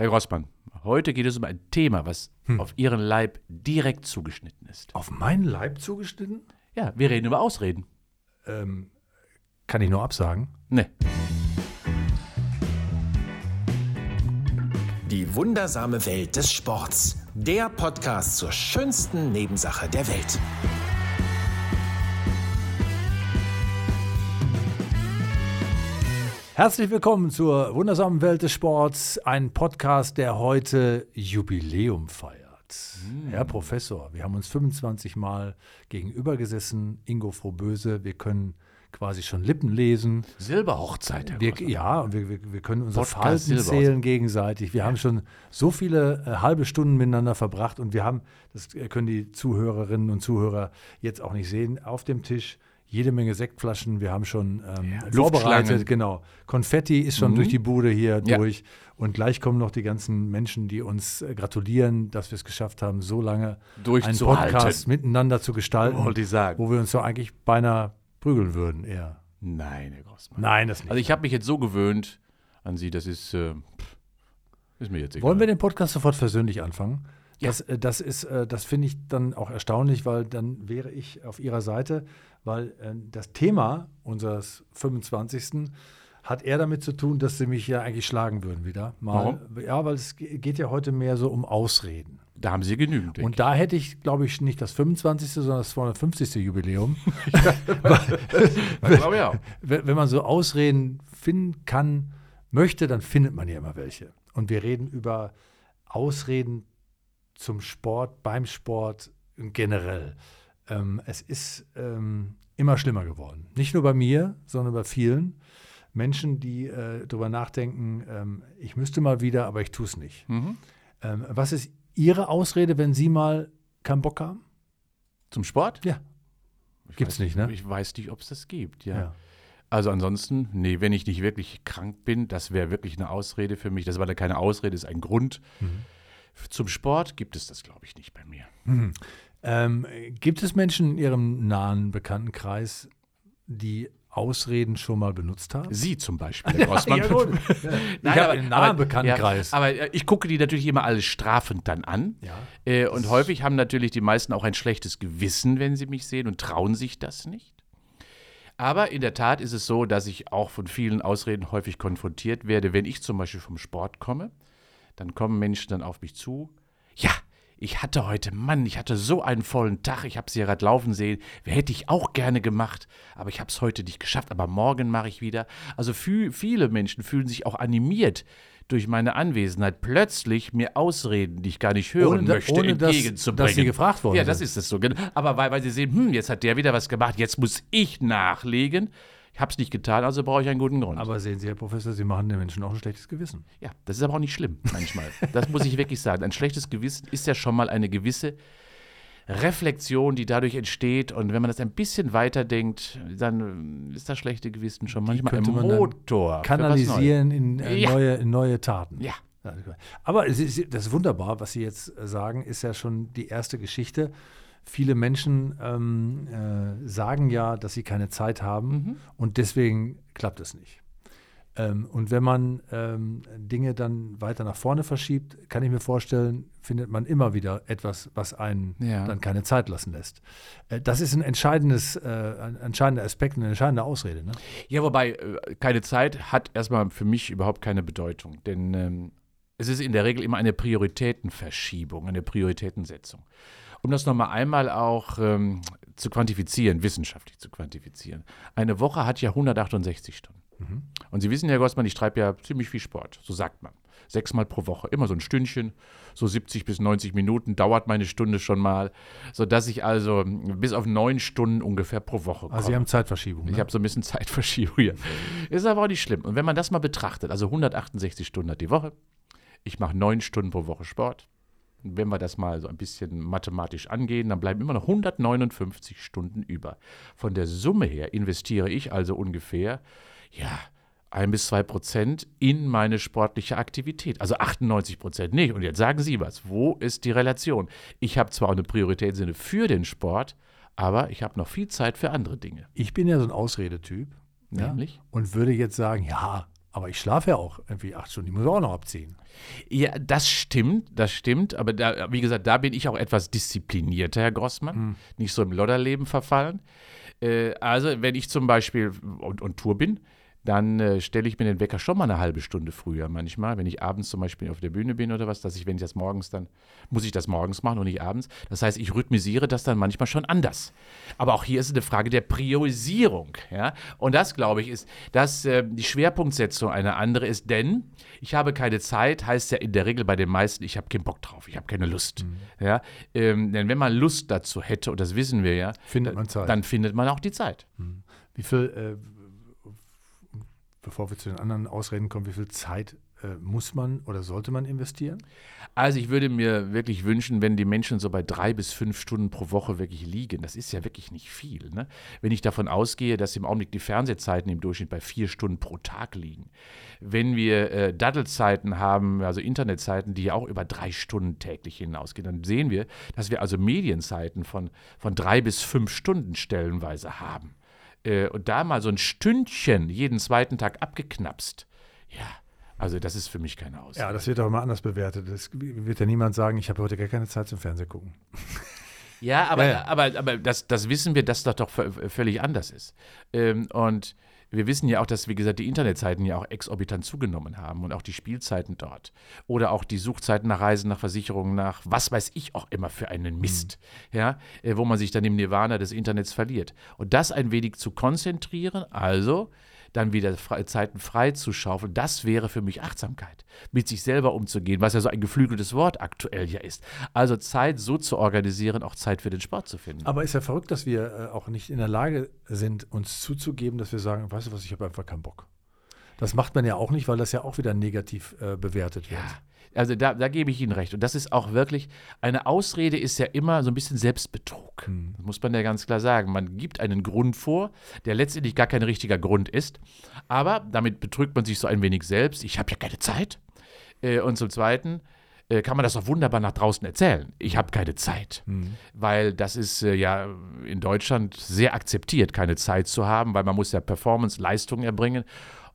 Herr Grossmann, heute geht es um ein Thema, was auf Ihren Leib direkt zugeschnitten ist. Auf meinen Leib zugeschnitten? Ja, wir reden über Ausreden. Ähm, kann ich nur absagen. Ne. Die wundersame Welt des Sports. Der Podcast zur schönsten Nebensache der Welt. Herzlich willkommen zur wundersamen Welt des Sports, ein Podcast, der heute Jubiläum feiert. Herr Professor, wir haben uns 25 Mal gegenüber gesessen, Ingo Frohböse, wir können quasi schon Lippen lesen. Silberhochzeit, Herr Wir, ja, und wir, wir, wir können unsere Podcast Falten zählen gegenseitig. Wir haben schon so viele äh, halbe Stunden miteinander verbracht und wir haben, das können die Zuhörerinnen und Zuhörer jetzt auch nicht sehen, auf dem Tisch jede Menge Sektflaschen. Wir haben schon ähm, Luftschlangen. vorbereitet, genau. Konfetti ist schon Mhm. durch die Bude hier Ja. durch. Und gleich kommen noch die ganzen Menschen, die uns äh, gratulieren, dass wir es geschafft haben, so lange einen. Podcast miteinander zu gestalten, wo wir uns so eigentlich beinahe prügeln würden eher. Nein, Herr Grossmann. Nein, das nicht. Also ich habe mich jetzt so gewöhnt an Sie, das ist, äh, ist mir jetzt egal. Wollen wir den Podcast sofort persönlich anfangen? Ja. Das, äh, das ist, äh, das finde ich dann auch erstaunlich, weil dann wäre ich auf Ihrer Seite, weil äh, das Thema unseres 25. hat eher damit zu tun, dass Sie mich ja eigentlich schlagen würden wieder. Mal. Ja, weil es ge- geht ja heute mehr so um Ausreden. Da haben Sie genügend. Und da hätte ich, glaube ich, nicht das 25., sondern das 250. Jubiläum. ich. Das glaube ich auch. wenn wenn man so Ausreden finden kann, möchte, dann findet man ja immer welche. Und wir reden über Ausreden zum Sport, beim Sport generell. Ähm, es ist ähm, immer schlimmer geworden. Nicht nur bei mir, sondern bei vielen Menschen, die äh, darüber nachdenken, ähm, ich müsste mal wieder, aber ich tue es nicht. Mhm. Ähm, was ist Ihre Ausrede, wenn Sie mal keinen Bock haben? Zum Sport? Ja. Ich Gibt's weiß nicht, ne? Ich weiß nicht, ob es das gibt, ja. Ja. Also ansonsten, nee, wenn ich nicht wirklich krank bin, das wäre wirklich eine Ausrede für mich. Das war da keine Ausrede, ist ein Grund. Mhm. Zum Sport gibt es das, glaube ich, nicht bei mir. Ähm, gibt es Menschen in Ihrem nahen Bekanntenkreis, die Ausreden schon mal benutzt haben? Sie zum Beispiel, Herr Grossmann. ich habe einen nahen Bekanntenkreis. Ja, aber äh, ich gucke die natürlich immer alle strafend dann an. Ja. Äh, und häufig haben natürlich die meisten auch ein schlechtes Gewissen, wenn sie mich sehen und trauen sich das nicht. Aber in der Tat ist es so, dass ich auch von vielen Ausreden häufig konfrontiert werde. Wenn ich zum Beispiel vom Sport komme, dann kommen Menschen dann auf mich zu. Ja, ich hatte heute, Mann, ich hatte so einen vollen Tag, ich habe sie ja gerade laufen sehen, hätte ich auch gerne gemacht, aber ich habe es heute nicht geschafft, aber morgen mache ich wieder. Also viele Menschen fühlen sich auch animiert durch meine Anwesenheit, plötzlich mir Ausreden, die ich gar nicht hören Ohne da- möchte, ohne dass- entgegenzubringen. dass sie gefragt worden Ja, das ist es so. genau. Aber weil, weil sie sehen, hm, jetzt hat der wieder was gemacht, jetzt muss ich nachlegen. Ich habe es nicht getan, also brauche ich einen guten Grund. Aber sehen Sie, Herr Professor, Sie machen den Menschen auch ein schlechtes Gewissen. Ja, das ist aber auch nicht schlimm manchmal. Das muss ich wirklich sagen. Ein schlechtes Gewissen ist ja schon mal eine gewisse Reflexion, die dadurch entsteht. Und wenn man das ein bisschen weiterdenkt, dann ist das schlechte Gewissen schon manchmal ein man Motor. was Kanalisieren in, äh, Ja. neue, in neue Taten. Ja, Aber das ist wunderbar, was Sie jetzt äh, sagen, ist ja schon die erste Geschichte. Viele Menschen ähm, äh, sagen ja, dass sie keine Zeit haben Mhm. und deswegen klappt es nicht. Ähm, und wenn man ähm, Dinge dann weiter nach vorne verschiebt, kann ich mir vorstellen, findet man immer wieder etwas, was einen Ja. dann keine Zeit lassen lässt. Äh, das ist ein entscheidendes, äh, ein entscheidender Aspekt, eine entscheidende Ausrede. Ne? Ja, wobei äh, keine Zeit hat erstmal für mich überhaupt keine Bedeutung. Denn ähm, es ist in der Regel immer eine Prioritätenverschiebung, eine Prioritätensetzung. Um das nochmal einmal auch ähm, zu quantifizieren, wissenschaftlich zu quantifizieren. Eine Woche hat ja 168 Stunden. Und Sie wissen, Herr Gossmann, ich treibe ja ziemlich viel Sport, so sagt man. Sechsmal pro Woche, immer so ein Stündchen, so 70 bis 90 Minuten dauert meine Stunde schon mal, sodass ich also bis auf neun Stunden ungefähr pro Woche komme. Also Sie haben Zeitverschiebung. Ich ne? habe so ein bisschen Zeitverschiebung hier. Ist aber auch nicht schlimm. Und wenn man das mal betrachtet, also 168 Stunden hat die Woche, ich mache neun Stunden pro Woche Sport. Wenn wir das mal so ein bisschen mathematisch angehen, dann bleiben immer noch 159 Stunden über. Von der Summe her investiere ich also ungefähr, ja, ein bis zwei Prozent in meine sportliche Aktivität. Also 98 Prozent nicht. Und jetzt sagen Sie was. Wo ist die Relation? Ich habe zwar auch eine Priorität im Sinne für den Sport, aber ich habe noch viel Zeit für andere Dinge. Ich bin ja so ein Ausredetyp. Ja? Nämlich? Und würde jetzt sagen, ja, Aber ich schlafe ja auch irgendwie acht Stunden, die muss ich auch noch abziehen. Ja, das stimmt, das stimmt. Aber da, wie gesagt, da bin ich auch etwas disziplinierter, Herr Grossmann. Hm. Nicht so im Lodderleben verfallen. Äh, also, wenn ich zum Beispiel und, und Tour bin, dann äh, stelle ich mir den Wecker schon mal eine halbe Stunde früher manchmal, wenn ich abends zum Beispiel auf der Bühne bin oder was, dass ich, wenn ich das morgens dann, muss ich das morgens machen und nicht abends. Das heißt, ich rhythmisiere das dann manchmal schon anders. Aber auch hier ist es eine Frage der Priorisierung. Ja? Und das, glaube ich, ist, dass äh, die Schwerpunktsetzung eine andere ist, denn ich habe keine Zeit, heißt ja in der Regel bei den meisten, ich habe keinen Bock drauf, ich habe keine Lust. Ja? Ähm, denn wenn man Lust dazu hätte, und das wissen wir ja, Findet dann findet man auch die Zeit. Wie viel, äh, bevor wir zu den anderen Ausreden kommen, wie viel Zeit äh, muss man oder sollte man investieren? Also ich würde mir wirklich wünschen, wenn die Menschen so bei drei bis fünf Stunden pro Woche wirklich liegen. Das ist ja wirklich nicht viel. Ne? Wenn ich davon ausgehe, dass im Augenblick die Fernsehzeiten im Durchschnitt bei vier Stunden pro Tag liegen. Wenn wir äh, Daddelzeiten haben, also Internetzeiten, die ja auch über drei Stunden täglich hinausgehen, dann sehen wir, dass wir also Medienzeiten von, von drei bis fünf Stunden stellenweise haben. Äh, und da mal so ein Stündchen jeden zweiten Tag abgeknapst. Ja, also das ist für mich keine Ausrede. Ja, das wird auch immer anders bewertet. Es wird ja niemand sagen, ich habe heute gar keine Zeit zum Fernsehen gucken. Ja, aber, Ja, ja. aber, aber das, das wissen wir, dass das doch vö- völlig anders ist. Ähm, und wir wissen ja auch, dass, wie gesagt, die Internetzeiten ja auch exorbitant zugenommen haben und auch die Spielzeiten dort. Oder auch die Suchzeiten nach Reisen, nach Versicherungen, nach was weiß ich auch immer für einen Mist, ja, äh, wo man sich dann im Nirvana des Internets verliert. Und das ein wenig zu konzentrieren, also dann wieder fre Zeiten frei zu schaufeln, das wäre für mich Achtsamkeit, mit sich selber umzugehen, was ja so ein geflügeltes Wort aktuell ja ist. Also Zeit so zu organisieren, auch Zeit für den Sport zu finden. Aber ist ja verrückt, dass wir äh, auch nicht in der Lage sind, uns zuzugeben, dass wir sagen, weißt du was, ich habe einfach keinen Bock. Das macht man ja auch nicht, weil das ja auch wieder negativ äh, bewertet wird. Ja, also da, da gebe ich Ihnen recht. Und das ist auch wirklich, eine Ausrede ist ja immer so ein bisschen Selbstbetrug. Das muss man ja ganz klar sagen. Man gibt einen Grund vor, der letztendlich gar kein richtiger Grund ist. Aber damit betrügt man sich so ein wenig selbst. Ich habe ja keine Zeit. Äh, Und zum Zweiten äh, kann man das auch wunderbar nach draußen erzählen. Ich habe keine Zeit. Weil das ist äh, ja in Deutschland sehr akzeptiert, keine Zeit zu haben, weil man muss ja Performance, Leistung erbringen.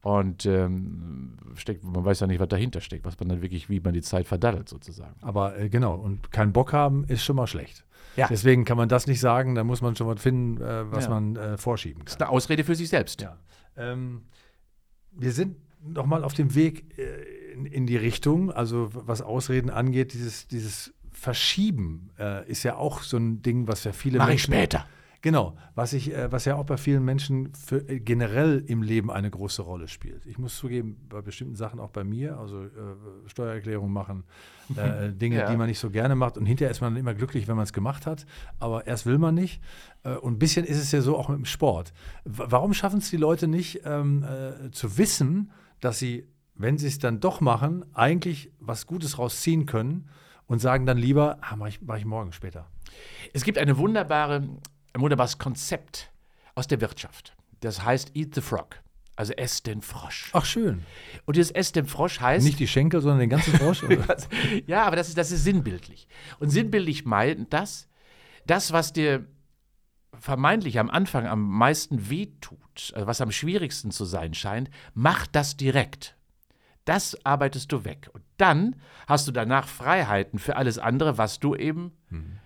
Und ähm, steckt, man weiß ja nicht, was dahinter steckt, was man dann wirklich, wie man die Zeit verdaddelt sozusagen. Aber äh, genau, und keinen Bock haben ist schon mal schlecht. Ja. Deswegen kann man das nicht sagen, da muss man schon was finden, äh, was Ja. man äh, vorschieben Das kann. ist eine Ausrede für sich selbst. Ja. Ähm, wir sind noch mal auf dem Weg äh, in, in die Richtung, also was Ausreden angeht, dieses, dieses Verschieben äh, ist ja auch so ein Ding, was ja viele Mach ich Menschen später. Genau, was, ich, äh, was ja auch bei vielen Menschen für, äh, generell im Leben eine große Rolle spielt. Ich muss zugeben, bei bestimmten Sachen auch bei mir, also äh, Steuererklärung machen, äh, Dinge, Ja. die man nicht so gerne macht. Und hinterher ist man dann immer glücklich, wenn man es gemacht hat. Aber erst will man nicht. Äh, und ein bisschen ist es ja so auch mit dem Sport. W warum schaffen es die Leute nicht, ähm, äh, zu wissen, dass sie, wenn sie es dann doch machen, eigentlich was Gutes rausziehen können und sagen dann lieber, ah, mache ich, mach ich morgen später. Es gibt eine wunderbare, ein wunderbares Konzept aus der Wirtschaft. Das heißt Eat the Frog. Also ess den Frosch. Ach, schön. Und dieses Ess den Frosch heißt. Nicht die Schenkel, sondern den ganzen Frosch. oder? ja, aber das ist, das ist sinnbildlich. Und sinnbildlich meint das, das, was dir vermeintlich am Anfang am meisten wehtut, also was am schwierigsten zu sein scheint, mach das direkt. Das arbeitest du weg. Und dann hast du danach Freiheiten für alles andere, was du eben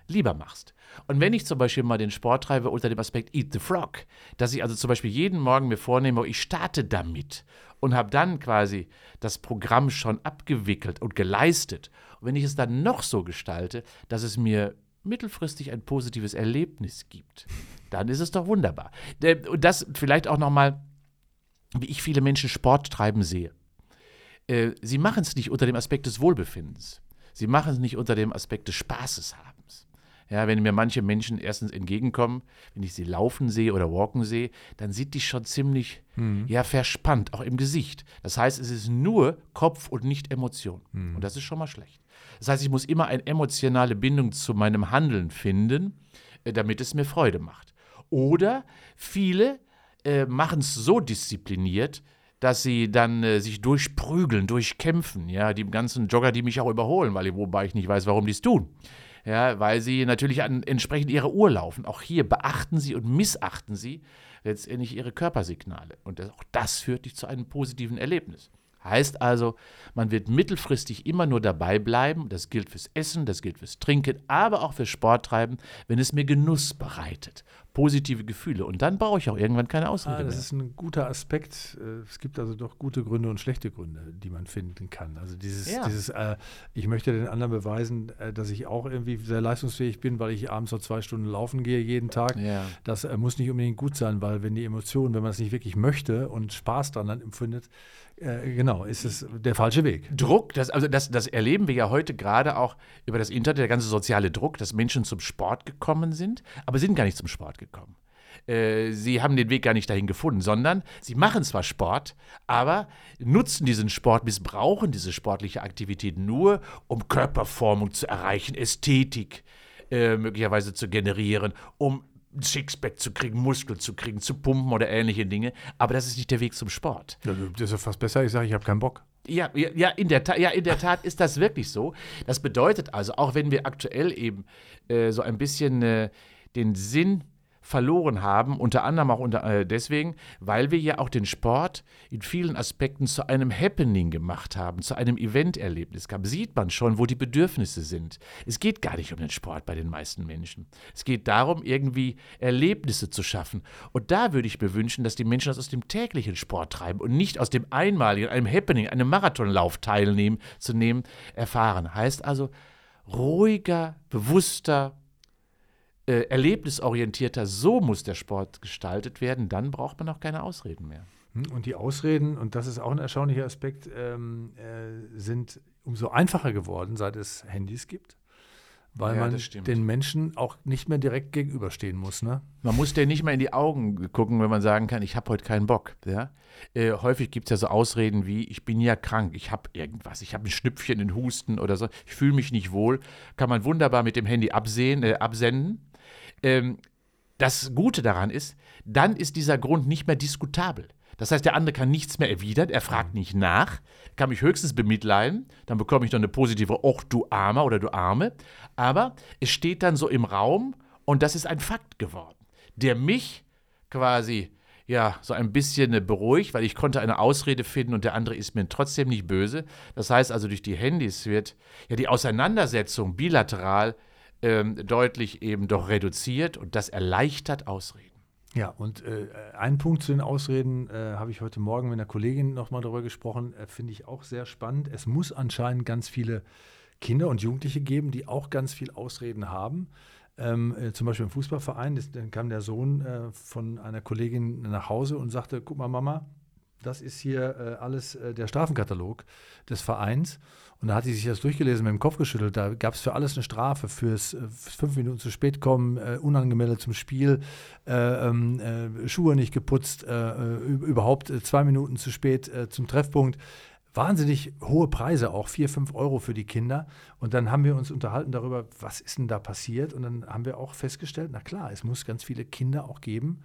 lieber machst. Und wenn ich zum Beispiel mal den Sport treibe unter dem Aspekt Eat the Frog, dass ich also zum Beispiel jeden Morgen mir vornehme, ich starte damit und habe dann quasi das Programm schon abgewickelt und geleistet. Und wenn ich es dann noch so gestalte, dass es mir mittelfristig ein positives Erlebnis gibt, dann ist es doch wunderbar. Und das vielleicht auch nochmal, wie ich viele Menschen Sport treiben sehe. Äh, Sie machen es nicht unter dem Aspekt des Wohlbefindens. Sie machen es nicht unter dem Aspekt des Spaßeshabens. Ja, wenn mir manche Menschen erstens entgegenkommen, wenn ich sie laufen sehe oder walken sehe, dann sind die schon ziemlich ja, verspannt, auch im Gesicht. Das heißt, es ist nur Kopf und nicht Emotion. Und das ist schon mal schlecht. Das heißt, ich muss immer eine emotionale Bindung zu meinem Handeln finden, äh, damit es mir Freude macht. Oder viele äh, machen es so diszipliniert, dass sie dann äh, sich durchprügeln, durchkämpfen. Ja, die ganzen Jogger, die mich auch überholen, weil, wobei ich nicht weiß, warum die es tun. Ja, weil sie natürlich an, entsprechend ihrer Uhr laufen. Auch hier beachten sie und missachten sie letztendlich ihre Körpersignale. Und das, auch das führt dich zu einem positiven Erlebnis. Heißt also, man wird mittelfristig immer nur dabei bleiben, das gilt fürs Essen, das gilt fürs Trinken, aber auch fürs Sporttreiben, wenn es mir Genuss bereitet positive Gefühle. Und dann brauche ich auch irgendwann keine Ausrede ah, das mehr. ist ein guter Aspekt. Äh, es gibt also doch gute Gründe und schlechte Gründe, die man finden kann. Also dieses, ja. dieses äh, ich möchte den anderen beweisen, äh, dass ich auch irgendwie sehr leistungsfähig bin, weil ich abends so zwei Stunden laufen gehe jeden Tag. Ja. Das äh, muss nicht unbedingt gut sein, weil wenn die Emotionen, wenn man es nicht wirklich möchte und Spaß daran empfindet, äh, genau, ist es der falsche Weg. Druck, das, also das, das erleben wir ja heute gerade auch über das Internet, der ganze soziale Druck, dass Menschen zum Sport gekommen sind, aber sind gar nicht zum Sport gekommen. Äh, sie haben den Weg gar nicht dahin gefunden, sondern sie machen zwar Sport, aber nutzen diesen Sport, missbrauchen diese sportliche Aktivität nur, um Körperformung zu erreichen, Ästhetik äh, möglicherweise zu generieren, um ein Sixpack zu kriegen, Muskeln zu kriegen, zu pumpen oder ähnliche Dinge. Aber das ist nicht der Weg zum Sport. Das ist ja fast besser, ich sage, ich habe keinen Bock. Ja, ja, in der ja, in der Tat ist das wirklich so. Das bedeutet also, auch wenn wir aktuell eben äh, so ein bisschen äh, den Sinn verloren haben, unter anderem auch unter, äh, deswegen, weil wir ja auch den Sport in vielen Aspekten zu einem Happening gemacht haben, zu einem Eventerlebnis gab. Sieht man schon, wo die Bedürfnisse sind. Es geht gar nicht um den Sport bei den meisten Menschen. Es geht darum, irgendwie Erlebnisse zu schaffen. Und da würde ich mir wünschen, dass die Menschen das aus dem täglichen Sport treiben und nicht aus dem einmaligen, einem Happening, einem Marathonlauf teilnehmen, zu nehmen, erfahren. Heißt also, ruhiger, bewusster, äh, erlebnisorientierter, so muss der Sport gestaltet werden, dann braucht man auch keine Ausreden mehr. Hm, und die Ausreden, und das ist auch ein erstaunlicher Aspekt, ähm, äh, sind umso einfacher geworden, seit es Handys gibt. Weil ja, man den Menschen auch nicht mehr direkt gegenüberstehen muss. Ne? Man muss denen nicht mehr in die Augen gucken, wenn man sagen kann, ich habe heute keinen Bock. Ja? Äh, häufig gibt es ja so Ausreden wie, ich bin ja krank, ich habe irgendwas, ich habe ein Schnüpfchen, einen Husten oder so, ich fühle mich nicht wohl. Kann man wunderbar mit dem Handy absehen, äh, absenden ähm, das Gute daran ist, dann ist dieser Grund nicht mehr diskutabel. Das heißt, der andere kann nichts mehr erwidern, er fragt nicht nach, kann mich höchstens bemitleiden, dann bekomme ich dann eine positive, Och, du Armer oder du Arme. Aber es steht dann so im Raum und das ist ein Fakt geworden, der mich quasi ja, so ein bisschen beruhigt, weil ich konnte eine Ausrede finden und der andere ist mir trotzdem nicht böse. Das heißt also, durch die Handys wird ja die Auseinandersetzung bilateral ähm, deutlich eben doch reduziert und das erleichtert Ausreden. Ja, und äh, ein Punkt zu den Ausreden äh, habe ich heute Morgen mit einer Kollegin nochmal darüber gesprochen, äh, finde ich auch sehr spannend. Es muss anscheinend ganz viele Kinder und Jugendliche geben, die auch ganz viel Ausreden haben. Ähm, äh, zum Beispiel im Fußballverein, das, dann kam der Sohn äh, von einer Kollegin nach Hause und sagte, guck mal Mama, das ist hier äh, alles äh, der Strafenkatalog des Vereins. Und da hat sie sich das durchgelesen, mit dem Kopf geschüttelt. Da gab es für alles eine Strafe, fürs, äh, fünf Minuten zu spät kommen, äh, unangemeldet zum Spiel, äh, ähm, äh, Schuhe nicht geputzt, überhaupt zwei Minuten zu spät zum Treffpunkt. Wahnsinnig hohe Preise, auch vier, fünf Euro für die Kinder. Und dann haben wir uns unterhalten darüber, was ist denn da passiert? Und dann haben wir auch festgestellt, na klar, es muss ganz viele Kinder auch geben,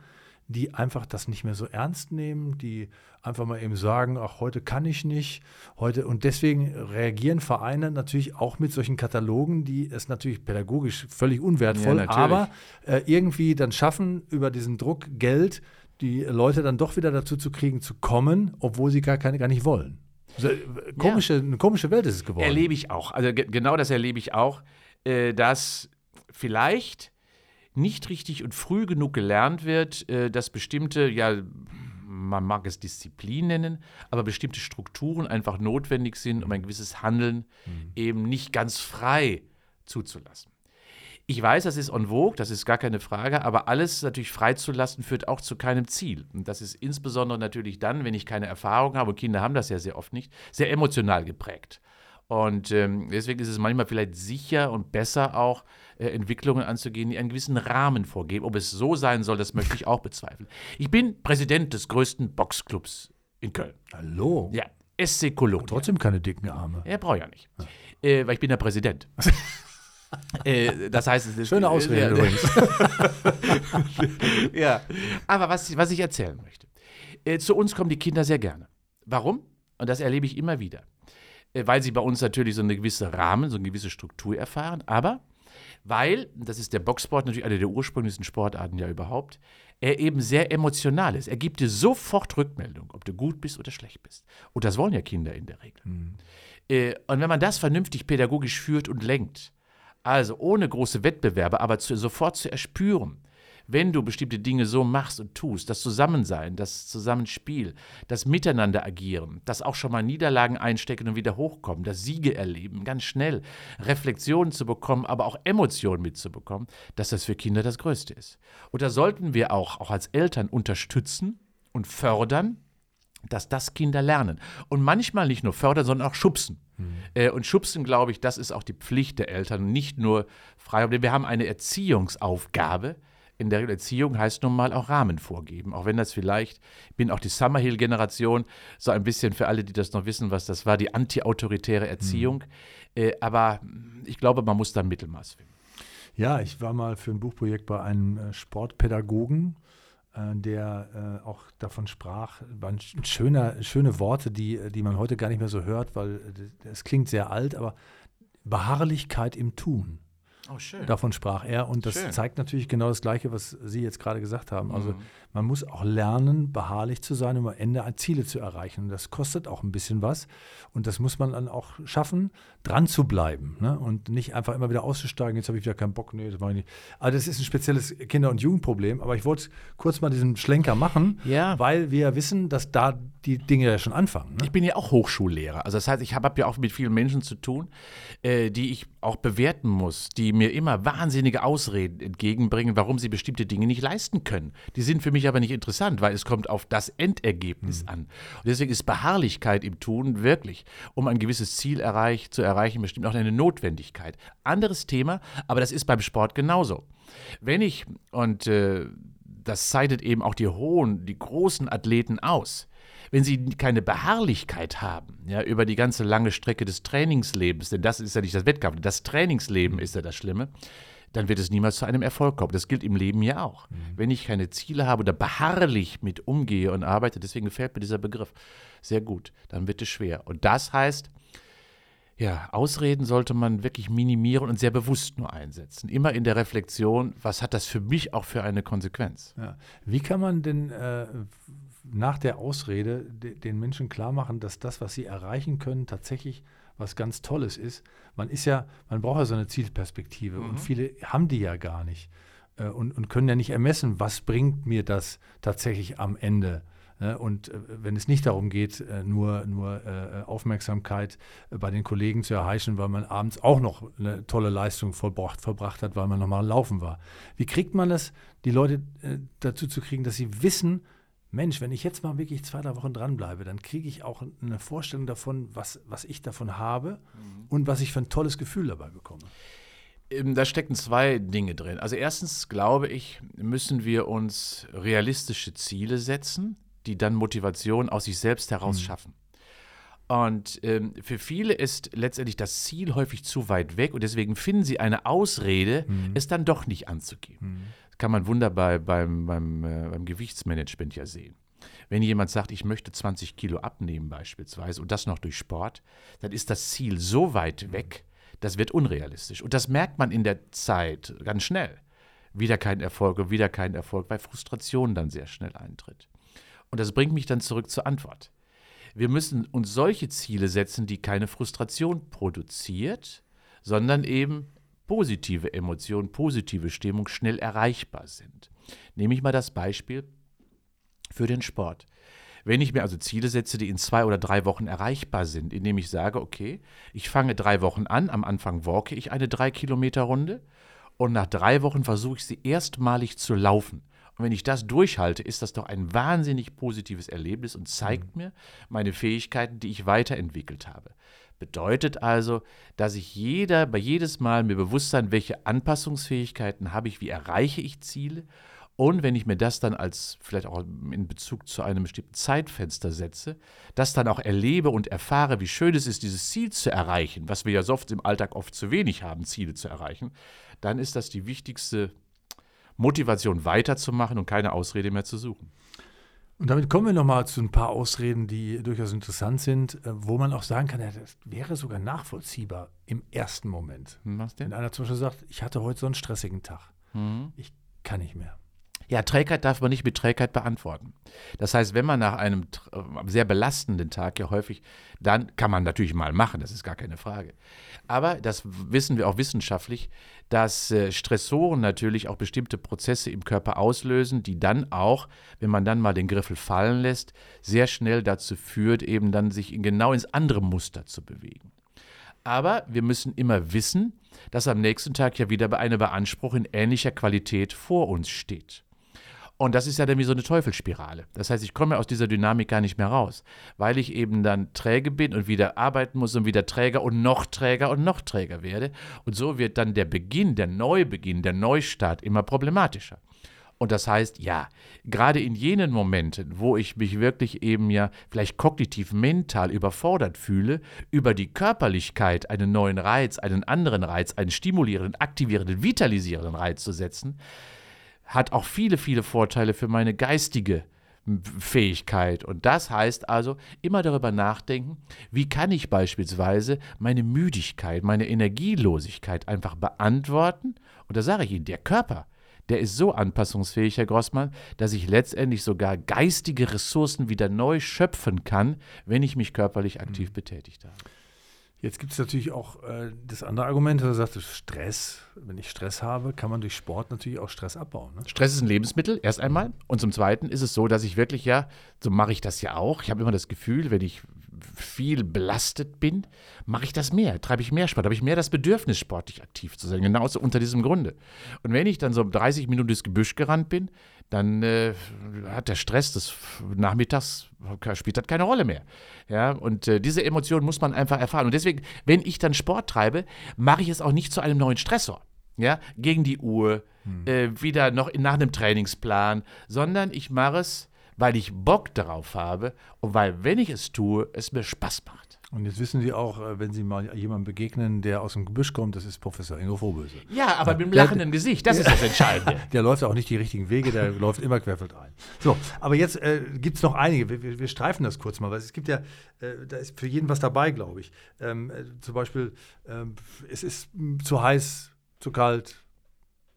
die einfach das nicht mehr so ernst nehmen, die einfach mal eben sagen, ach, heute kann ich nicht, heute und deswegen reagieren Vereine natürlich auch mit solchen Katalogen, die es natürlich pädagogisch völlig unwertvoll, ja, aber äh, irgendwie dann schaffen, über diesen Druck Geld die Leute dann doch wieder dazu zu kriegen, zu kommen, obwohl sie gar keine gar nicht wollen. Also, komische, ja. Eine komische Welt ist es geworden. Erlebe ich auch. Also genau das erlebe ich auch, äh, dass vielleicht nicht richtig und früh genug gelernt wird, äh, dass bestimmte, ja, man mag es Disziplin nennen, aber bestimmte Strukturen einfach notwendig sind, um ein gewisses Handeln mhm. eben nicht ganz frei zuzulassen. Ich weiß, das ist en vogue, das ist gar keine Frage, aber alles natürlich freizulassen führt auch zu keinem Ziel. Und das ist insbesondere natürlich dann, wenn ich keine Erfahrung habe, Kinder haben das ja sehr oft nicht, sehr emotional geprägt. Und ähm, deswegen ist es manchmal vielleicht sicher und besser auch, äh, Entwicklungen anzugehen, die einen gewissen Rahmen vorgeben. Ob es so sein soll, das möchte ich auch bezweifeln. Ich bin Präsident des größten Boxclubs in Köln. Hallo? Ja, SC Cologne. Trotzdem keine dicken Arme. Er braucht ja nicht. Ja. Äh, weil ich bin der Präsident. äh, das heißt, es ist. Schöne Ausrede äh, übrigens. ja, aber was, was ich erzählen möchte. Äh, zu uns kommen die Kinder sehr gerne. Warum? Und das erlebe ich immer wieder. Weil sie bei uns natürlich so eine gewisse Rahmen, so eine gewisse Struktur erfahren, aber Weil, das ist der Boxsport natürlich eine der ursprünglichsten Sportarten ja überhaupt, er eben sehr emotional ist. Er gibt dir sofort Rückmeldung, ob du gut bist oder schlecht bist. Und das wollen ja Kinder in der Regel. Mhm. Äh, und wenn man das vernünftig pädagogisch führt und lenkt, also ohne große Wettbewerbe, aber zu, sofort zu erspüren, wenn du bestimmte Dinge so machst und tust, das Zusammensein, das Zusammenspiel, das Miteinander agieren, das auch schon mal Niederlagen einstecken und wieder hochkommen, das Siege erleben, ganz schnell Reflexionen zu bekommen, aber auch Emotionen mitzubekommen, dass das für Kinder das Größte ist. Und da sollten wir auch, auch als Eltern unterstützen und fördern, dass das Kinder lernen. Und manchmal nicht nur fördern, sondern auch schubsen. Mhm. Äh, und schubsen, glaube ich, das ist auch die Pflicht der Eltern, nicht nur frei. Wir haben eine Erziehungsaufgabe, in der Erziehung heißt nun mal auch Rahmen vorgeben. Auch wenn das vielleicht, ich bin auch die Summerhill-Generation, so ein bisschen für alle, die das noch wissen, was das war, die antiautoritäre Erziehung. Mhm. Äh, aber ich glaube, man muss da ein Mittelmaß finden. Ja, ich war mal für ein Buchprojekt bei einem äh, Sportpädagogen, äh, der äh, auch davon sprach, waren schöner, schöne Worte, die, die man heute gar nicht mehr so hört, weil es klingt sehr alt, aber Beharrlichkeit im Tun. Oh, Davon sprach er und das schön. zeigt natürlich genau das Gleiche, was Sie jetzt gerade gesagt haben. Also mhm. man muss auch lernen, beharrlich zu sein, um am Ende Ziele zu erreichen. Und das kostet auch ein bisschen was und das muss man dann auch schaffen, dran zu bleiben ne? und nicht einfach immer wieder auszusteigen. Jetzt habe ich wieder keinen Bock, nee, das mache ich nicht. Also das ist ein spezielles Kinder- und Jugendproblem, aber ich wollte kurz mal diesen Schlenker machen, ja. weil wir wissen, dass da die Dinge ja schon anfangen. Ne? Ich bin ja auch Hochschullehrer. Also das heißt, ich habe hab ja auch mit vielen Menschen zu tun, äh, die ich auch bewerten muss, die mir immer wahnsinnige Ausreden entgegenbringen, warum sie bestimmte Dinge nicht leisten können. Die sind für mich aber nicht interessant, weil es kommt auf das Endergebnis mhm. an. Und deswegen ist Beharrlichkeit im Tun wirklich, um ein gewisses Ziel erreich, zu erreichen, bestimmt auch eine Notwendigkeit. Anderes Thema, aber das ist beim Sport genauso. Wenn ich, und äh, das zeichnet eben auch die hohen, die großen Athleten aus, wenn sie keine Beharrlichkeit haben, ja, über die ganze lange Strecke des Trainingslebens, denn das ist ja nicht das Wettkampf, das Trainingsleben ist ja das Schlimme, dann wird es niemals zu einem Erfolg kommen. Das gilt im Leben ja auch. Mhm. Wenn ich keine Ziele habe oder beharrlich mit umgehe und arbeite, deswegen gefällt mir dieser Begriff sehr gut, dann wird es schwer. Und das heißt, ja, Ausreden sollte man wirklich minimieren und sehr bewusst nur einsetzen. Immer in der Reflexion, was hat das für mich auch für eine Konsequenz? Ja. Wie kann man denn äh, nach der Ausrede de, den Menschen klar machen, dass das, was sie erreichen können, tatsächlich was ganz Tolles ist. Man ist ja, man braucht ja so eine Zielperspektive mhm. und viele haben die ja gar nicht äh, und, und können ja nicht ermessen, was bringt mir das tatsächlich am Ende. Ne? Und äh, wenn es nicht darum geht, äh, nur, nur äh, Aufmerksamkeit äh, bei den Kollegen zu erheischen, weil man abends auch noch eine tolle Leistung vollbracht, verbracht hat, weil man nochmal laufen war. Wie kriegt man das, die Leute äh, dazu zu kriegen, dass sie wissen, Mensch, wenn ich jetzt mal wirklich zwei, drei Wochen dranbleibe, dann kriege ich auch eine Vorstellung davon, was, was ich davon habe mhm. und was ich für ein tolles Gefühl dabei bekomme. Ähm, da stecken zwei Dinge drin. Also erstens glaube ich, müssen wir uns realistische Ziele setzen, die dann Motivation aus sich selbst heraus mhm. schaffen. Und ähm, für viele ist letztendlich das Ziel häufig zu weit weg und deswegen finden sie eine Ausrede, mhm. es dann doch nicht anzugehen. Mhm kann man wunderbar beim, beim, äh, beim Gewichtsmanagement ja sehen. Wenn jemand sagt, ich möchte 20 Kilo abnehmen beispielsweise und das noch durch Sport, dann ist das Ziel so weit weg, das wird unrealistisch. Und das merkt man in der Zeit ganz schnell. Wieder kein Erfolg und wieder kein Erfolg, weil Frustration dann sehr schnell eintritt. Und das bringt mich dann zurück zur Antwort. Wir müssen uns solche Ziele setzen, die keine Frustration produziert, sondern eben positive Emotionen, positive Stimmung schnell erreichbar sind. Nehme ich mal das Beispiel für den Sport. Wenn ich mir also Ziele setze, die in zwei oder drei Wochen erreichbar sind, indem ich sage, okay, ich fange drei Wochen an, am Anfang walke ich eine drei Kilometer Runde und nach drei Wochen versuche ich sie erstmalig zu laufen. Und wenn ich das durchhalte, ist das doch ein wahnsinnig positives Erlebnis und zeigt mhm. mir meine Fähigkeiten, die ich weiterentwickelt habe. Bedeutet also, dass ich jeder, bei jedes Mal mir bewusst sein, welche Anpassungsfähigkeiten habe ich, wie erreiche ich Ziele und wenn ich mir das dann als vielleicht auch in Bezug zu einem bestimmten Zeitfenster setze, das dann auch erlebe und erfahre, wie schön es ist, dieses Ziel zu erreichen, was wir ja so oft im Alltag oft zu wenig haben, Ziele zu erreichen, dann ist das die wichtigste Motivation weiterzumachen und keine Ausrede mehr zu suchen. Und damit kommen wir nochmal zu ein paar Ausreden, die durchaus interessant sind, äh, wo man auch sagen kann, ja, das wäre sogar nachvollziehbar im ersten Moment. Was Wenn einer zum Beispiel sagt, ich hatte heute so einen stressigen Tag, ich kann nicht mehr. Ja, Trägheit darf man nicht mit Trägheit beantworten. Das heißt, wenn man nach einem tr- sehr belastenden Tag ja häufig, dann kann man natürlich mal machen, das ist gar keine Frage. Aber das wissen wir auch wissenschaftlich, dass äh, Stressoren natürlich auch bestimmte Prozesse im Körper auslösen, die dann auch, wenn man dann mal den Griffel fallen lässt, sehr schnell dazu führt, eben dann sich genau ins andere Muster zu bewegen. Aber wir müssen immer wissen, dass am nächsten Tag ja wieder eine Beanspruchung in ähnlicher Qualität vor uns steht. Und das ist ja dann wie so eine Teufelsspirale. Das heißt, ich komme aus dieser Dynamik gar nicht mehr raus, weil ich eben dann träge bin und wieder arbeiten muss und wieder träger und noch träger und noch träger werde. Und so wird dann der Beginn, der Neubeginn, der Neustart immer problematischer. Und das heißt, ja, gerade in jenen Momenten, wo ich mich wirklich eben ja vielleicht kognitiv mental überfordert fühle, über die Körperlichkeit einen neuen Reiz, einen anderen Reiz, einen stimulierenden, aktivierenden, vitalisierenden Reiz zu setzen, hat auch viele, viele Vorteile für meine geistige Fähigkeit. Und das heißt also, immer darüber nachdenken, wie kann ich beispielsweise meine Müdigkeit, meine Energielosigkeit einfach beantworten. Und da sage ich Ihnen, der Körper, der ist so anpassungsfähig, Herr Grossmann, dass ich letztendlich sogar geistige Ressourcen wieder neu schöpfen kann, wenn ich mich körperlich aktiv betätigt habe. Jetzt gibt es natürlich auch äh, das andere Argument, da sagt Stress. Wenn ich Stress habe, kann man durch Sport natürlich auch Stress abbauen. Ne? Stress ist ein Lebensmittel, erst einmal. Und zum Zweiten ist es so, dass ich wirklich ja, so mache ich das ja auch. Ich habe immer das Gefühl, wenn ich viel belastet bin, mache ich das mehr, treibe ich mehr Sport, habe ich mehr das Bedürfnis, sportlich aktiv zu sein. Genauso unter diesem Grunde. Und wenn ich dann so 30 Minuten durchs Gebüsch gerannt bin, dann äh, hat der Stress des Nachmittags spielt das keine Rolle mehr. Ja, und äh, diese Emotion muss man einfach erfahren. Und deswegen, wenn ich dann Sport treibe, mache ich es auch nicht zu einem neuen Stressor. Ja, gegen die Uhr, äh, wieder noch nach einem Trainingsplan, sondern ich mache es, weil ich Bock darauf habe und weil, wenn ich es tue, es mir Spaß macht. Und jetzt wissen Sie auch, äh, wenn Sie mal jemandem begegnen, der aus dem Gebüsch kommt, das ist Professor Ingo Vorböse. Ja, aber mit dem Der- lachenden Gesicht, das ist das Entscheidende. Der läuft auch nicht die richtigen Wege, der läuft immer querfeldein. So, aber jetzt äh, gibt es noch einige. Wir, wir, wir streifen das kurz mal, weil es gibt ja, äh, da ist für jeden was dabei, glaube ich. Ähm, äh, zum Beispiel, ähm, es ist zu heiß, zu kalt,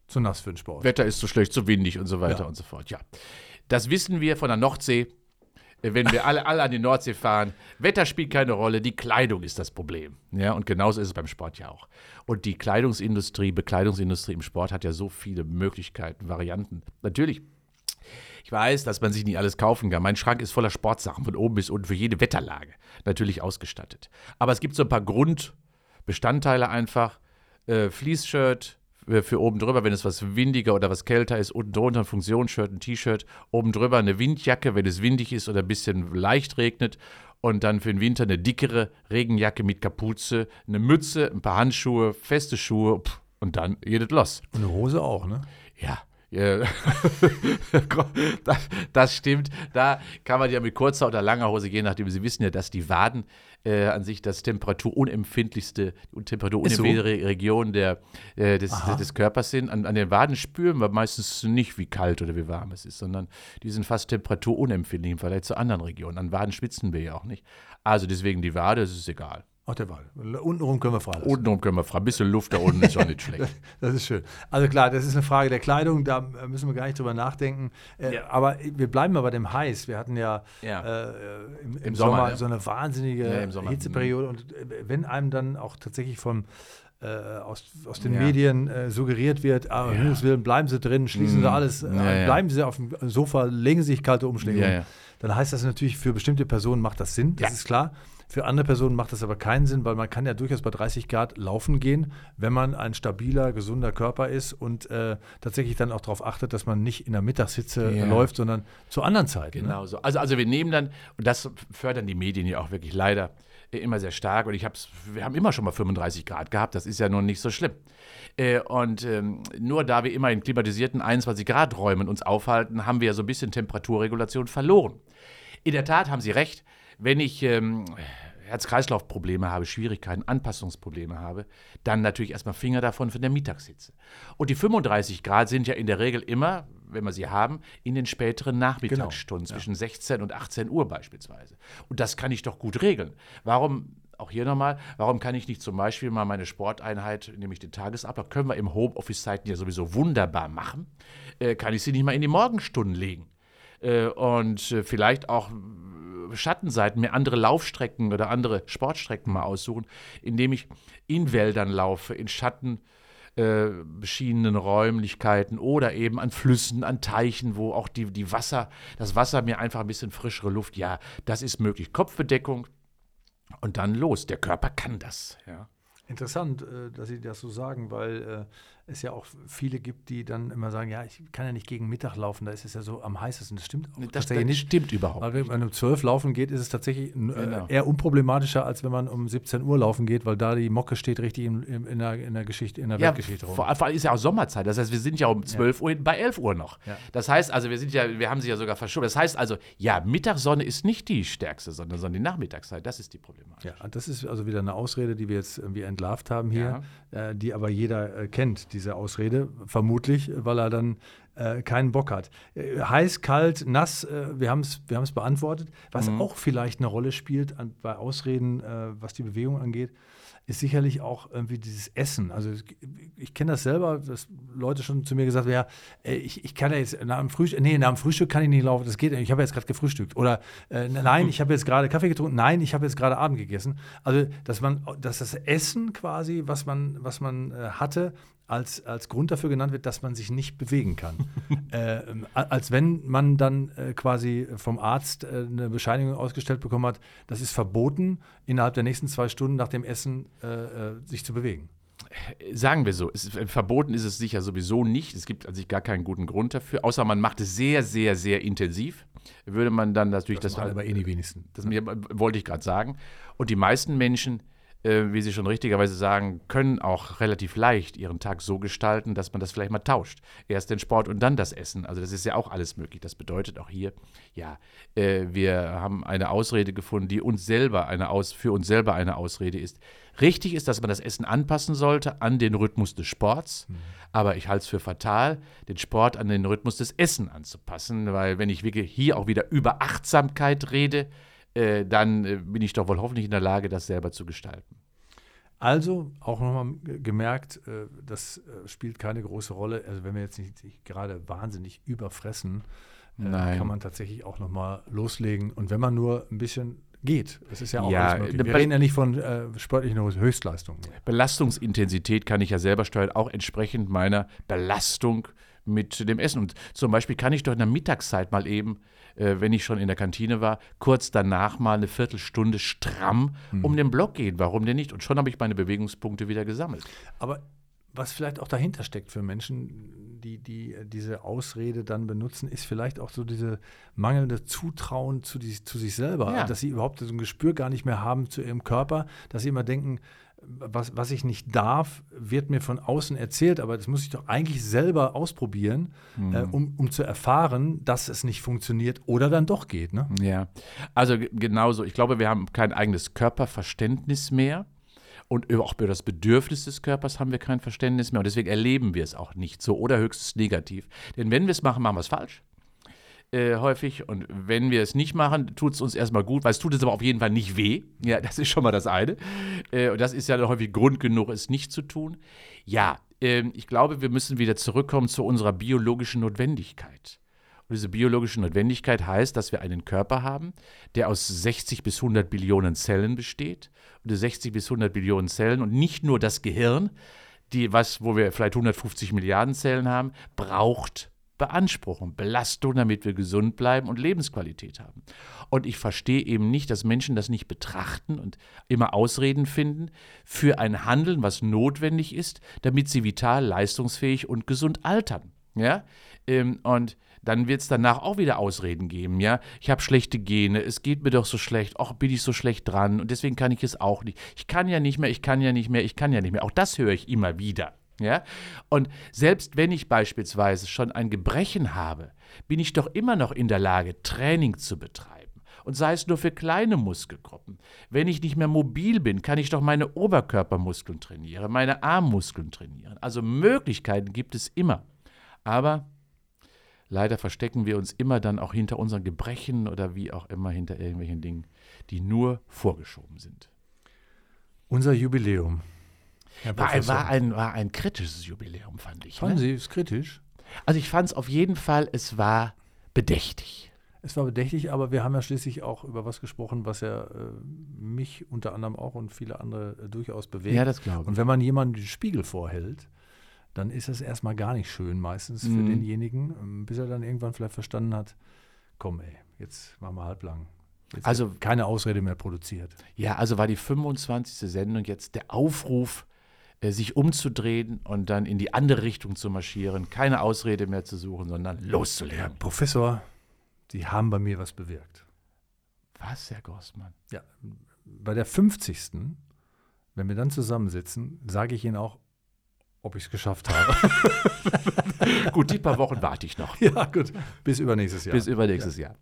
zu nass für den Sport. Wetter ist zu schlecht, zu windig und so weiter Ja. und so fort. Ja, das wissen wir von der Nordsee. Wenn wir alle, alle an die Nordsee fahren, Wetter spielt keine Rolle, die Kleidung ist das Problem. Ja, und genauso ist es beim Sport ja auch. Und die Kleidungsindustrie, Bekleidungsindustrie im Sport hat ja so viele Möglichkeiten, Varianten. Natürlich, ich weiß, dass man sich nicht alles kaufen kann. Mein Schrank ist voller Sportsachen von oben bis unten für jede Wetterlage natürlich ausgestattet. Aber es gibt so ein paar Grundbestandteile einfach. Äh, Fleece-Shirt für oben drüber, wenn es was windiger oder was kälter ist. Unten drunter ein Funktionsshirt, ein T-Shirt. Oben drüber eine Windjacke, wenn es windig ist oder ein bisschen leicht regnet. Und dann für den Winter eine dickere Regenjacke mit Kapuze, eine Mütze, ein paar Handschuhe, feste Schuhe. Pff, und dann geht es los. Und eine Hose auch, ne? Ja. Ja. das, das stimmt. Da kann man ja mit kurzer oder langer Hose, je nachdem, Sie wissen ja, dass die Waden äh, an sich das temperaturunempfindlichste und temperaturunempfindliche Region der, äh, des, Aha. des Körpers sind. An, an den Waden spüren wir meistens nicht, wie kalt oder wie warm es ist, sondern die sind fast temperaturunempfindlich im Vergleich zu anderen Regionen. An Waden schwitzen wir ja auch nicht. Also deswegen die Wade, das ist egal. Ach, der Wald. Untenrum können wir freilassen. Untenrum können wir fragen. Ein bisschen Luft da unten ist auch nicht schlecht. Das ist schön. Also klar, das ist eine Frage der Kleidung, da äh, müssen wir gar nicht drüber nachdenken. Äh, Ja. Aber wir bleiben mal bei dem Heiß. Wir hatten ja, Ja. Äh, im, im, Im Sommer, Sommer, ja. so eine wahnsinnige. Hitzeperiode. Und äh, wenn einem dann auch tatsächlich vom äh, aus, aus den Ja. Medien äh, suggeriert wird, ah, Ja. Willen, bleiben Sie drin, schließen Sie Mhm. alles, äh, Ja, ja. bleiben Sie auf dem Sofa, legen Sie sich kalte Umschläge um. Dann heißt das natürlich, für bestimmte Personen macht das Sinn, das ist klar. Für andere Personen macht das aber keinen Sinn, weil man kann ja durchaus bei 30 Grad laufen gehen, wenn man ein stabiler, gesunder Körper ist und äh, tatsächlich dann auch darauf achtet, dass man nicht in der Mittagshitze Ja. läuft, sondern zu anderen Zeiten. Ne? Genau so. Also, also wir nehmen dann, und das fördern die Medien ja auch wirklich leider immer sehr stark. Und ich hab's, wir haben immer schon mal 35 Grad gehabt, das ist ja nun nicht so schlimm. Äh, und ähm, nur da wir immer in klimatisierten 21 Grad Räumen uns aufhalten, haben wir ja so ein bisschen Temperaturregulation verloren. In der Tat haben Sie recht, wenn ich ähm, Herz-Kreislauf-Probleme habe, Schwierigkeiten, Anpassungsprobleme habe, dann natürlich erstmal Finger davon von der Mittagshitze. Und die 35 Grad sind ja in der Regel immer, wenn wir sie haben, in den späteren Nachmittagsstunden, Genau, ja. zwischen 16 und 18 Uhr beispielsweise. Und das kann ich doch gut regeln. Warum, auch hier nochmal, warum kann ich nicht zum Beispiel mal meine Sporteinheit, nämlich den Tagesablauf, können wir im Homeoffice-Zeiten ja sowieso wunderbar machen, äh, kann ich sie nicht mal in die Morgenstunden legen? Äh, und äh, vielleicht auch Schattenseiten, mir andere Laufstrecken oder andere Sportstrecken mal aussuchen, indem ich in Wäldern laufe, in Schatten äh, beschienenen Räumlichkeiten oder eben an Flüssen, an Teichen, wo auch die, die Wasser, das Wasser mir einfach ein bisschen frischere Luft, ja, das ist möglich. Kopfbedeckung und dann los. Der Körper kann das. Ja. Interessant, äh, dass Sie das so sagen, weil äh, es ja auch viele gibt, die dann immer sagen, ja, ich kann ja nicht gegen Mittag laufen, da ist es ja so am heißesten. Das stimmt auch Das, das nicht. stimmt überhaupt. Weil wenn man um 12 laufen geht, ist es tatsächlich äh, Genau. eher unproblematischer, als wenn man um 17 Uhr laufen geht, weil da die Mocke steht richtig in, in, in, der, in der Geschichte, in der Ja, Weltgeschichte rum. vor, vor allem ist ja auch Sommerzeit. Das heißt, wir sind ja um 12 Uhr bei 11 Uhr noch. Ja. Das heißt also, wir sind ja, wir haben sie ja sogar verschoben. Das heißt also, ja, Mittagssonne ist nicht die stärkste Sonne, sondern die Nachmittagszeit. Das ist die Problematik. Ja, das ist also wieder eine Ausrede, die wir jetzt irgendwie entlarvt haben hier, die aber jeder äh, kennt, diese Ausrede, vermutlich, weil er dann äh, keinen Bock hat. Äh, heiß, kalt, nass, äh, wir haben es wir haben's beantwortet. Was auch vielleicht eine Rolle spielt an, bei Ausreden, was die Bewegung angeht, ist sicherlich auch irgendwie dieses Essen. Also ich kenne das selber, dass Leute schon zu mir gesagt haben, ja, ich, ich kann ja jetzt nach dem Frühstück, nee, nach dem Frühstück kann ich nicht laufen, das geht nicht, ich habe jetzt gerade gefrühstückt. Oder äh, nein, ich habe jetzt gerade Kaffee getrunken, nein, ich habe jetzt gerade Abend gegessen. Also, dass man, dass das Essen quasi, was man, was man äh, hatte, als, als Grund dafür genannt wird, dass man sich nicht bewegen kann. äh, als wenn man dann äh, quasi vom Arzt äh, eine Bescheinigung ausgestellt bekommen hat, das ist verboten, innerhalb der nächsten zwei Stunden nach dem Essen äh, äh, sich zu bewegen. Sagen wir so, es, verboten ist es sicher sowieso nicht. Es gibt an sich gar keinen guten Grund dafür, außer man macht es sehr, sehr, sehr intensiv. Würde man dann natürlich das, machen aber eh die wenigsten. Das wollte ich gerade sagen. Und die meisten Menschen, äh, wie Sie schon richtigerweise sagen, können auch relativ leicht ihren Tag so gestalten, dass man das vielleicht mal tauscht. Erst den Sport und dann das Essen. Also das ist ja auch alles möglich. Das bedeutet auch hier, ja, äh, wir haben eine Ausrede gefunden, die uns selber eine Aus, für uns selber eine Ausrede ist. Richtig ist, dass man das Essen anpassen sollte an den Rhythmus des Sports, aber ich halte es für fatal, den Sport an den Rhythmus des Essen anzupassen, weil wenn ich wirklich hier auch wieder über Achtsamkeit rede, äh, dann äh, bin ich doch wohl hoffentlich in der Lage, das selber zu gestalten. Also auch nochmal gemerkt, äh, das äh, spielt keine große Rolle. Also wenn wir jetzt nicht sich gerade wahnsinnig überfressen, Nein. kann man tatsächlich auch nochmal loslegen. Und wenn man nur ein bisschen geht, das ist ja auch Ja, möglich. Wir reden ja nicht von äh, sportlichen Höchstleistungen. Belastungsintensität kann ich ja selber steuern, auch entsprechend meiner Belastung mit dem Essen. Und zum Beispiel kann ich doch in der Mittagszeit mal eben, wenn ich schon in der Kantine war, kurz danach mal eine Viertelstunde stramm um den Block gehen. Warum denn nicht? Und schon habe ich meine Bewegungspunkte wieder gesammelt. Aber was vielleicht auch dahinter steckt für Menschen, die, die äh, diese Ausrede dann benutzen, ist vielleicht auch so diese mangelnde Zutrauen zu, die, zu sich selber, Ja. dass sie überhaupt so ein Gespür gar nicht mehr haben zu ihrem Körper, dass sie immer denken, was, was ich nicht darf, wird mir von außen erzählt, aber das muss ich doch eigentlich selber ausprobieren, äh, um, um zu erfahren, dass es nicht funktioniert oder dann doch geht. Ne? Ja, also genauso. Ich glaube, wir haben kein eigenes Körperverständnis mehr. Und auch über das Bedürfnis des Körpers haben wir kein Verständnis mehr. Und deswegen erleben wir es auch nicht so oder höchstens negativ. Denn wenn wir es machen, machen wir es falsch. Äh, häufig. Und wenn wir es nicht machen, tut es uns erstmal gut, weil es tut es aber auf jeden Fall nicht weh. Ja, das ist schon mal das eine. Äh, und das ist ja häufig Grund genug, es nicht zu tun. Ja, ähm, ich glaube, wir müssen wieder zurückkommen zu unserer biologischen Notwendigkeit. Und diese biologische Notwendigkeit heißt, dass wir einen Körper haben, der aus 60 bis 100 Billionen Zellen besteht. Und diese 60 bis 100 Billionen Zellen und nicht nur das Gehirn, die, was, wo wir vielleicht 150 Milliarden Zellen haben, braucht Beanspruchung, Belastung, damit wir gesund bleiben und Lebensqualität haben. Und ich verstehe eben nicht, dass Menschen das nicht betrachten und immer Ausreden finden für ein Handeln, was notwendig ist, damit sie vital, leistungsfähig und gesund altern. Ja? Ähm, und dann wird es danach auch wieder Ausreden geben, ja. Ich habe schlechte Gene, es geht mir doch so schlecht, ach, bin ich so schlecht dran und deswegen kann ich es auch nicht. Ich kann ja nicht mehr, ich kann ja nicht mehr, ich kann ja nicht mehr. Auch das höre ich immer wieder. Ja? Und selbst wenn ich beispielsweise schon ein Gebrechen habe, bin ich doch immer noch in der Lage, Training zu betreiben Und sei es nur für kleine Muskelgruppen. Wenn ich nicht mehr mobil bin, kann ich doch meine Oberkörpermuskeln trainieren, meine Armmuskeln trainieren. Also Möglichkeiten gibt es immer. Aber leider verstecken wir uns immer dann auch hinter unseren Gebrechen oder wie auch immer hinter irgendwelchen Dingen, die nur vorgeschoben sind. Unser Jubiläum. Herr War ein, war, ein, war ein kritisches Jubiläum, fand ich. Fanden Ne? Sie es kritisch? Also ich fand es auf jeden Fall, es war bedächtig. Es war bedächtig, aber wir haben ja schließlich auch über was gesprochen, was ja äh, mich unter anderem auch und viele andere äh, durchaus bewegt. Ja, das glaube ich. Und wenn man jemandem den Spiegel vorhält, dann ist das erstmal gar nicht schön, meistens für Mhm. denjenigen, ähm, bis er dann irgendwann vielleicht verstanden hat, komm ey, jetzt machen wir halblang. Jetzt Also- keine Ausrede mehr produziert. Ja, also war die 25. Sendung jetzt der Aufruf, sich umzudrehen und dann in die andere Richtung zu marschieren, keine Ausrede mehr zu suchen, sondern Herr loszulegen. Professor, Sie haben bei mir was bewirkt. Was, Herr Gossmann? Ja, bei der 50. Wenn wir dann zusammensitzen, sage ich Ihnen auch, ob ich es geschafft habe. Gut, die paar Wochen warte ich noch. ja, gut. Bis übernächstes Jahr. Bis übernächstes Jahr.